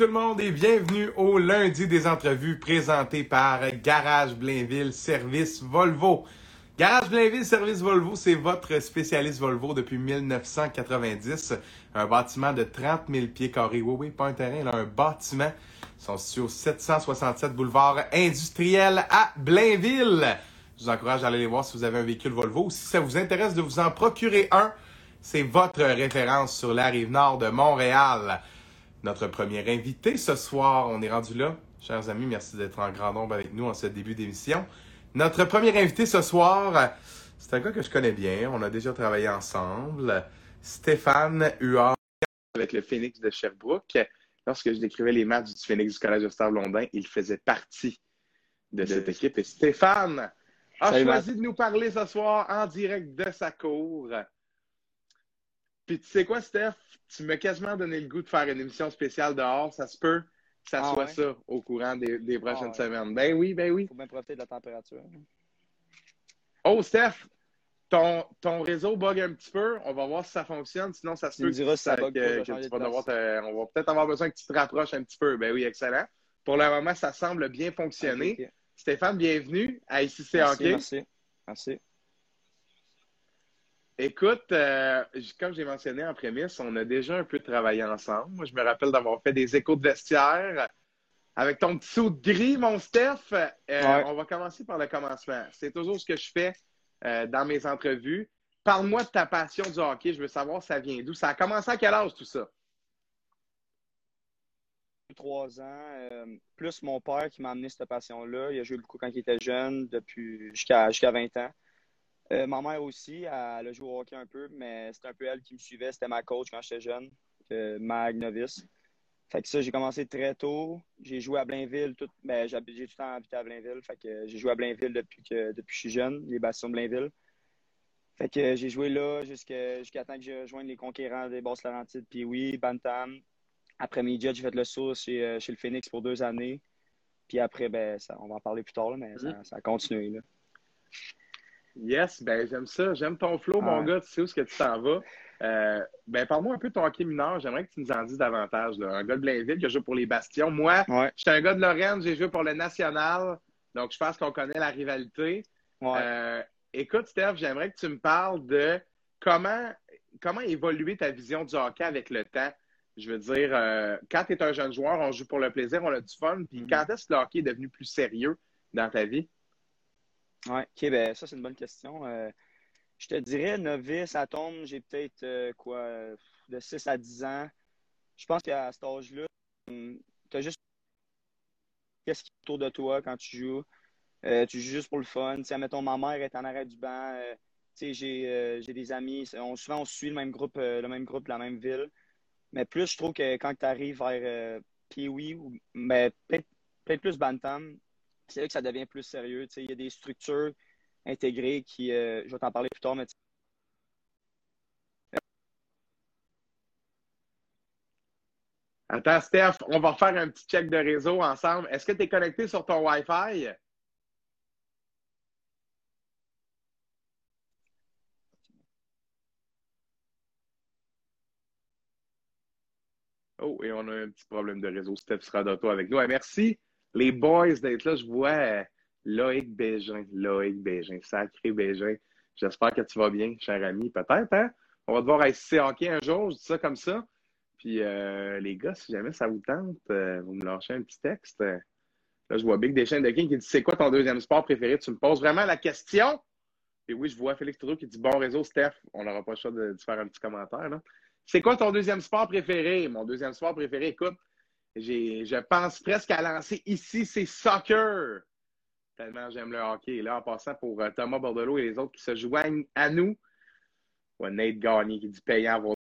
tout le monde et bienvenue au lundi des entrevues présentées par Garage Blainville Service Volvo. Garage Blainville Service Volvo, c'est votre spécialiste Volvo depuis 1990. Un bâtiment de 30 000 pieds carrés. Oui, oui, pas un terrain, là, un bâtiment. Ils sont situés au 767 boulevard industriel à Blainville. Je vous encourage à aller les voir si vous avez un véhicule Volvo. Si ça vous intéresse de vous en procurer un, c'est votre référence sur la rive nord de Montréal. Notre premier invité ce soir, on est rendu là. Chers amis, merci d'être en grand nombre avec nous en ce début d'émission. Notre premier invité ce soir, c'est un gars que je connais bien. On a déjà travaillé ensemble. Stéphane Huard avec le Phoenix de Sherbrooke. Lorsque je décrivais les matchs du Phoenix du Collège Gustave Blondin, il faisait partie de cette équipe. Et Stéphane a Salut, choisi de nous parler ce soir en direct de sa cour. Puis tu sais quoi, Steph? Tu m'as quasiment donné le goût de faire une émission spéciale dehors. Ça se peut que ça Ah soit ouais? ça au courant des, des prochaines ouais. semaines. Ben oui, ben oui. faut bien profiter de la température. Oh, Steph, ton, ton réseau bug un petit peu. On va voir si ça fonctionne. Sinon, ça se Tu peut diras si ça que, bug que- que tu vas devoir te- On va peut-être avoir besoin que tu te rapproches un petit peu. Ben oui, excellent. Pour le moment, ça semble bien fonctionner. Stéphane, bienvenue à ICC Merci, Hockey. merci. Merci. Écoute, euh, comme j'ai mentionné en prémisse, on a déjà un peu travaillé ensemble. Moi, je me rappelle d'avoir fait des échos de vestiaire avec ton petit saut de gris, mon Steph. Euh, Ouais. On va commencer par le commencement. C'est toujours ce que je fais euh, dans mes entrevues. Parle-moi de ta passion du hockey. Je veux savoir ça vient d'où. Ça a commencé à quel âge tout ça? Trois ans, euh, plus mon père qui m'a amené cette passion-là. Il a joué beaucoup quand il était jeune, depuis jusqu'à jusqu'à 20 ans. Euh, ma mère aussi, elle, a joué au hockey un peu, mais c'était un peu elle qui me suivait. C'était ma coach quand j'étais jeune, euh, Mag Novice. Fait que ça, j'ai commencé très tôt. J'ai joué à Blainville. Tout, ben, j'ai tout le temps habité à Blainville. Fait que j'ai joué à Blainville depuis que, depuis que je suis jeune, les bastions de Blainville. Fait que j'ai joué là jusqu'à jusqu'à temps que je rejoigne les conquérants des Basses Laurentides. Puis oui, Bantam. Après Midget, j'ai fait le saut chez, euh, chez le Phoenix pour deux années. Puis après, ben, ça, on va en parler plus tard, là, mais ça, ça a continué. Là. Yes, ben j'aime ça. J'aime ton flow, mon Ouais. gars. Tu sais où est-ce que tu t'en vas. Euh, ben parle-moi un peu de ton hockey mineur. J'aimerais que tu nous en dises davantage. là. Un gars de Blainville qui a joué pour les Bastions. Moi, Ouais. J'étais un gars de Lorraine, j'ai joué pour le National, donc je pense qu'on connaît la rivalité. Ouais. Euh, écoute, Steph, j'aimerais que tu me parles de comment, comment évoluer ta vision du hockey avec le temps. Je veux dire, euh, quand tu es un jeune joueur, on joue pour le plaisir, on a du fun. Puis Mhm. quand est-ce que le hockey est devenu plus sérieux dans ta vie? Ouais, ok, ben ça c'est une bonne question. Euh, je te dirais, novice à tombe, j'ai peut-être euh, quoi, de 6 à 10 ans. Je pense qu'à cet âge-là, tu as juste qu'est-ce qui est autour de toi quand tu joues. Euh, tu joues juste pour le fun. Sais, mettons, ma mère est en arrêt du banc. tu sais, j'ai des amis. Souvent, on suit le même groupe, le même groupe, la même ville. Mais plus, je trouve que quand tu arrives vers Pee-Wee, mais peut-être peut-être plus Bantam, c'est là que ça devient plus sérieux. Il y a des structures intégrées qui, euh, je vais t'en parler plus tard, mais Attends, Steph, on va refaire un petit check de réseau ensemble. Est-ce que tu es connecté sur ton Wi-Fi? Oh, et on a un petit problème de réseau. Steph sera d'auto avec nous. Merci, les boys, d'être là. Je vois Loïc Bégin. Loïc Bégin, sacré Bégin. J'espère que tu vas bien, cher ami. Peut-être, hein? On va devoir ICC hockey un jour, je dis ça comme ça. Puis, euh, les gars, si jamais ça vous tente, euh, vous me lâchez un petit texte. Là, je vois Big Deschênes de King qui dit C'est quoi ton deuxième sport préféré? Tu me poses vraiment la question? Et oui, je vois Félix Trudeau qui dit Bon réseau, Steph. On n'aura pas le choix de, de faire un petit commentaire. C'est quoi ton deuxième sport préféré? Mon deuxième sport préféré, écoute, je pense presque à lancer ici, c'est soccer. Tellement j'aime le hockey. Et là, en passant pour euh, Thomas Bordelot et les autres qui se joignent à nous, Nate Gagné qui dit payant